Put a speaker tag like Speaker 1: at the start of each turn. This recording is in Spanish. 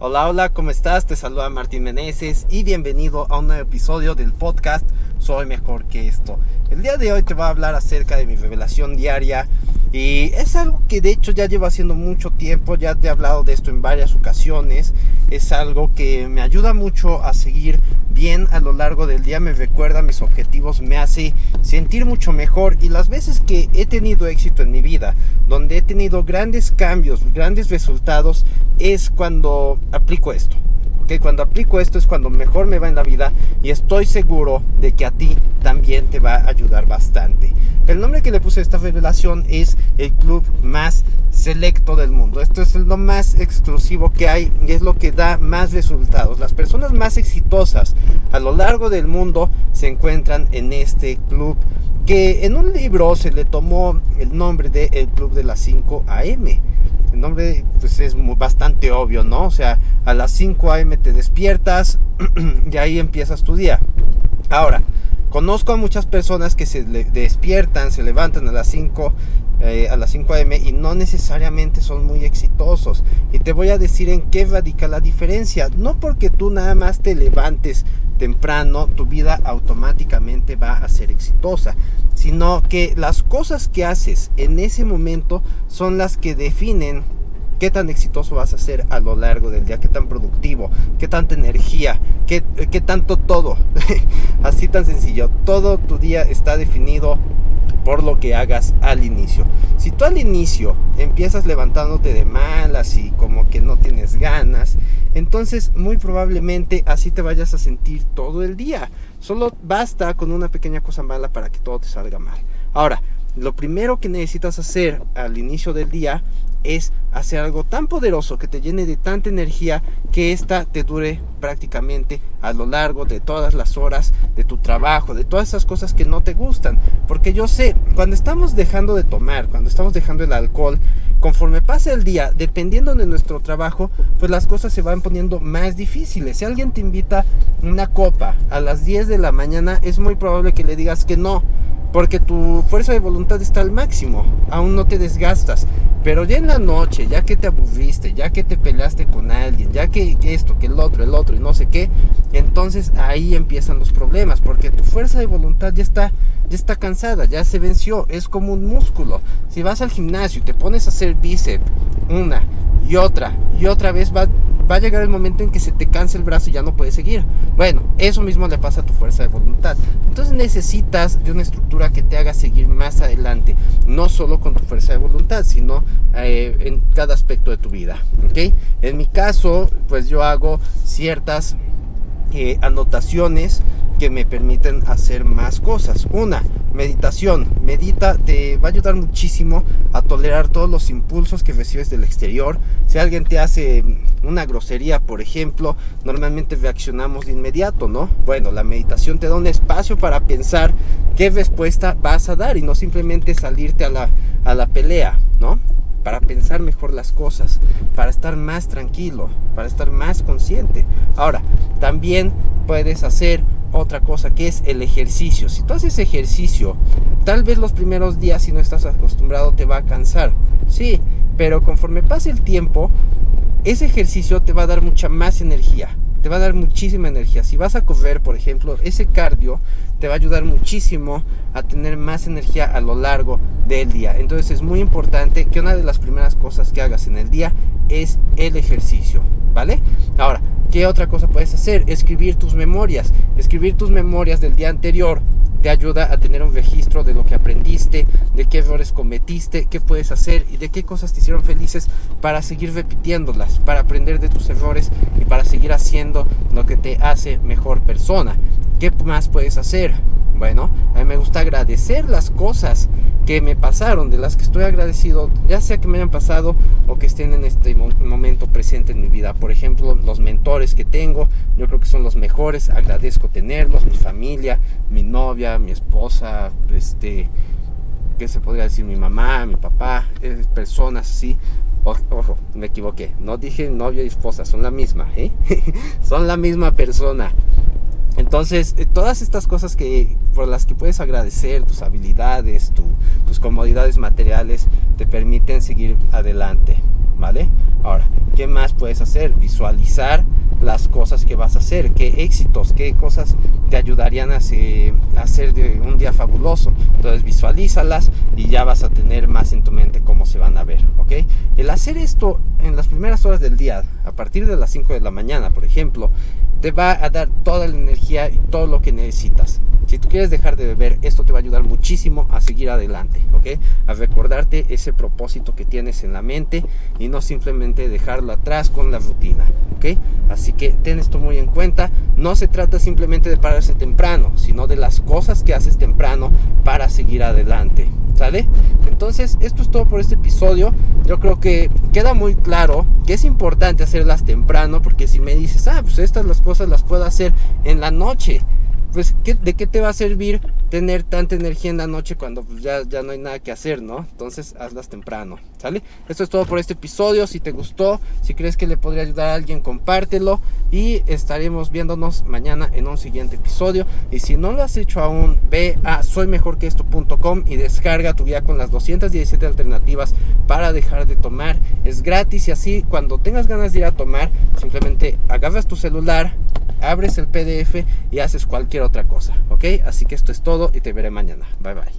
Speaker 1: Hola, hola, ¿cómo estás? Te saluda Martín Meneses y bienvenido a un nuevo episodio del podcast Soy Mejor que esto. El día de hoy te voy a hablar acerca de mi revelación diaria y es algo que de hecho ya llevo haciendo mucho tiempo, ya te he hablado de esto en varias ocasiones, es algo que me ayuda mucho a seguir bien a lo largo del día, me recuerda mis objetivos, me hace sentir mucho mejor y las veces que he tenido éxito en mi vida, donde he tenido grandes cambios, grandes resultados, es cuando aplico esto. Que Cuando aplico esto es cuando mejor me va en la vida y estoy seguro de que a ti también te va a ayudar bastante. El nombre que le puse a esta revelación es el club más selecto del mundo. Esto es lo más exclusivo que hay y es lo que da más resultados. Las personas más exitosas a lo largo del mundo se encuentran en este club que en un libro se le tomó el nombre de el club de las 5 AM. El nombre pues, es bastante obvio, ¿no? O sea, a las 5 a.m. te despiertas y ahí empiezas tu día. Ahora, conozco a muchas personas que se despiertan, se levantan a las 5 eh, a las 5 a.m. y no necesariamente son muy exitosos. Y te voy a decir en qué radica la diferencia. No porque tú nada más te levantes temprano, tu vida automáticamente va a ser exitosa, sino que las cosas que haces en ese momento son las que definen qué tan exitoso vas a ser a lo largo del día, qué tan productivo, qué tanta energía, qué, qué tanto todo. Así tan sencillo, todo tu día está definido por lo que hagas al inicio. Si tú al inicio empiezas levantándote de malas y como que no tienes ganas, entonces muy probablemente así te vayas a sentir todo el día. Solo basta con una pequeña cosa mala para que todo te salga mal. Ahora, lo primero que necesitas hacer al inicio del día es hacer algo tan poderoso que te llene de tanta energía que ésta te dure prácticamente a lo largo de todas las horas de tu trabajo, de todas esas cosas que no te gustan. Porque yo sé, cuando estamos dejando de tomar, cuando estamos dejando el alcohol, conforme pasa el día, dependiendo de nuestro trabajo, pues las cosas se van poniendo más difíciles. Si alguien te invita una copa a las 10 de la mañana, es muy probable que le digas que no porque tu fuerza de voluntad está al máximo, aún no te desgastas. Pero ya en la noche, ya que te aburriste, ya que te peleaste con alguien, ya que esto, que el otro, el otro y no sé qué, entonces ahí empiezan los problemas, porque tu fuerza de voluntad ya está, ya está cansada, ya se venció, es como un músculo. Si vas al gimnasio y te pones a hacer bíceps una y otra y otra vez va va a llegar el momento en que se te canse el brazo y ya no puedes seguir. Bueno, eso mismo le pasa a tu fuerza de voluntad. Entonces necesitas de una estructura que te haga seguir más adelante, no solo con tu fuerza de voluntad, sino eh, en cada aspecto de tu vida. ¿okay? En mi caso, pues yo hago ciertas eh, anotaciones que me permiten hacer más cosas. Una, meditación. Medita, te va a ayudar muchísimo a tolerar todos los impulsos que recibes del exterior. Si alguien te hace una grosería, por ejemplo, normalmente reaccionamos de inmediato, ¿no? Bueno, la meditación te da un espacio para pensar qué respuesta vas a dar y no simplemente salirte a la, a la pelea, ¿no? para pensar mejor las cosas, para estar más tranquilo, para estar más consciente. Ahora, también puedes hacer otra cosa que es el ejercicio. Si tú haces ejercicio, tal vez los primeros días si no estás acostumbrado te va a cansar. Sí, pero conforme pase el tiempo, ese ejercicio te va a dar mucha más energía. Te va a dar muchísima energía. Si vas a correr, por ejemplo, ese cardio te va a ayudar muchísimo a tener más energía a lo largo del día. Entonces es muy importante que una de las primeras cosas que hagas en el día es el ejercicio, ¿vale? Ahora, ¿qué otra cosa puedes hacer? Escribir tus memorias. Escribir tus memorias del día anterior te ayuda a tener un registro de lo que aprendiste, de qué errores cometiste, qué puedes hacer y de qué cosas te hicieron felices para seguir repitiéndolas, para aprender de tus errores y para seguir haciendo lo que te hace mejor persona. ¿Qué más puedes hacer? Bueno, a mí me gusta agradecer las cosas que me pasaron, de las que estoy agradecido, ya sea que me hayan pasado o que estén en este momento presente en mi vida. Por ejemplo, los mentores que tengo, yo creo que son los mejores, agradezco tenerlos, mi familia, mi novia, mi esposa, este, ¿qué se podría decir? Mi mamá, mi papá, eh, personas así. Ojo, me equivoqué, no dije novia y esposa, son la misma, ¿eh? son la misma persona. Entonces, eh, todas estas cosas que por las que puedes agradecer, tus habilidades, tus comodidades materiales, te permiten seguir adelante, ¿vale? Ahora, ¿qué más puedes hacer? Visualizar las cosas que vas a hacer, qué éxitos, qué cosas te ayudarían a hacer de un día fabuloso. Entonces visualízalas y ya vas a tener más en tu mente cómo se van a ver, ¿ok? El hacer esto en las primeras horas del día, a partir de las 5 de la mañana, por ejemplo, te va a dar toda la energía y todo lo que necesitas. Si tú quieres dejar de beber, esto te va a ayudar muchísimo a seguir adelante, ¿ok? A recordarte ese propósito que tienes en la mente y no simplemente dejarlo atrás con la rutina, ¿ok? Así que ten esto muy en cuenta. No se trata simplemente de pararse temprano, las cosas que haces temprano para seguir adelante, ¿sale? Entonces, esto es todo por este episodio. Yo creo que queda muy claro que es importante hacerlas temprano, porque si me dices, ah, pues estas las cosas las puedo hacer en la noche pues ¿de qué te va a servir tener tanta energía en la noche cuando pues, ya, ya no hay nada que hacer, ¿no? Entonces hazlas temprano, ¿sale? Esto es todo por este episodio, si te gustó, si crees que le podría ayudar a alguien, compártelo y estaremos viéndonos mañana en un siguiente episodio. Y si no lo has hecho aún, ve a soymejorqueesto.com y descarga tu guía con las 217 alternativas para dejar de tomar. Es gratis y así cuando tengas ganas de ir a tomar, simplemente agarras tu celular, abres el PDF y haces cualquier otra cosa, ¿ok? Así que esto es todo y te veré mañana. Bye bye.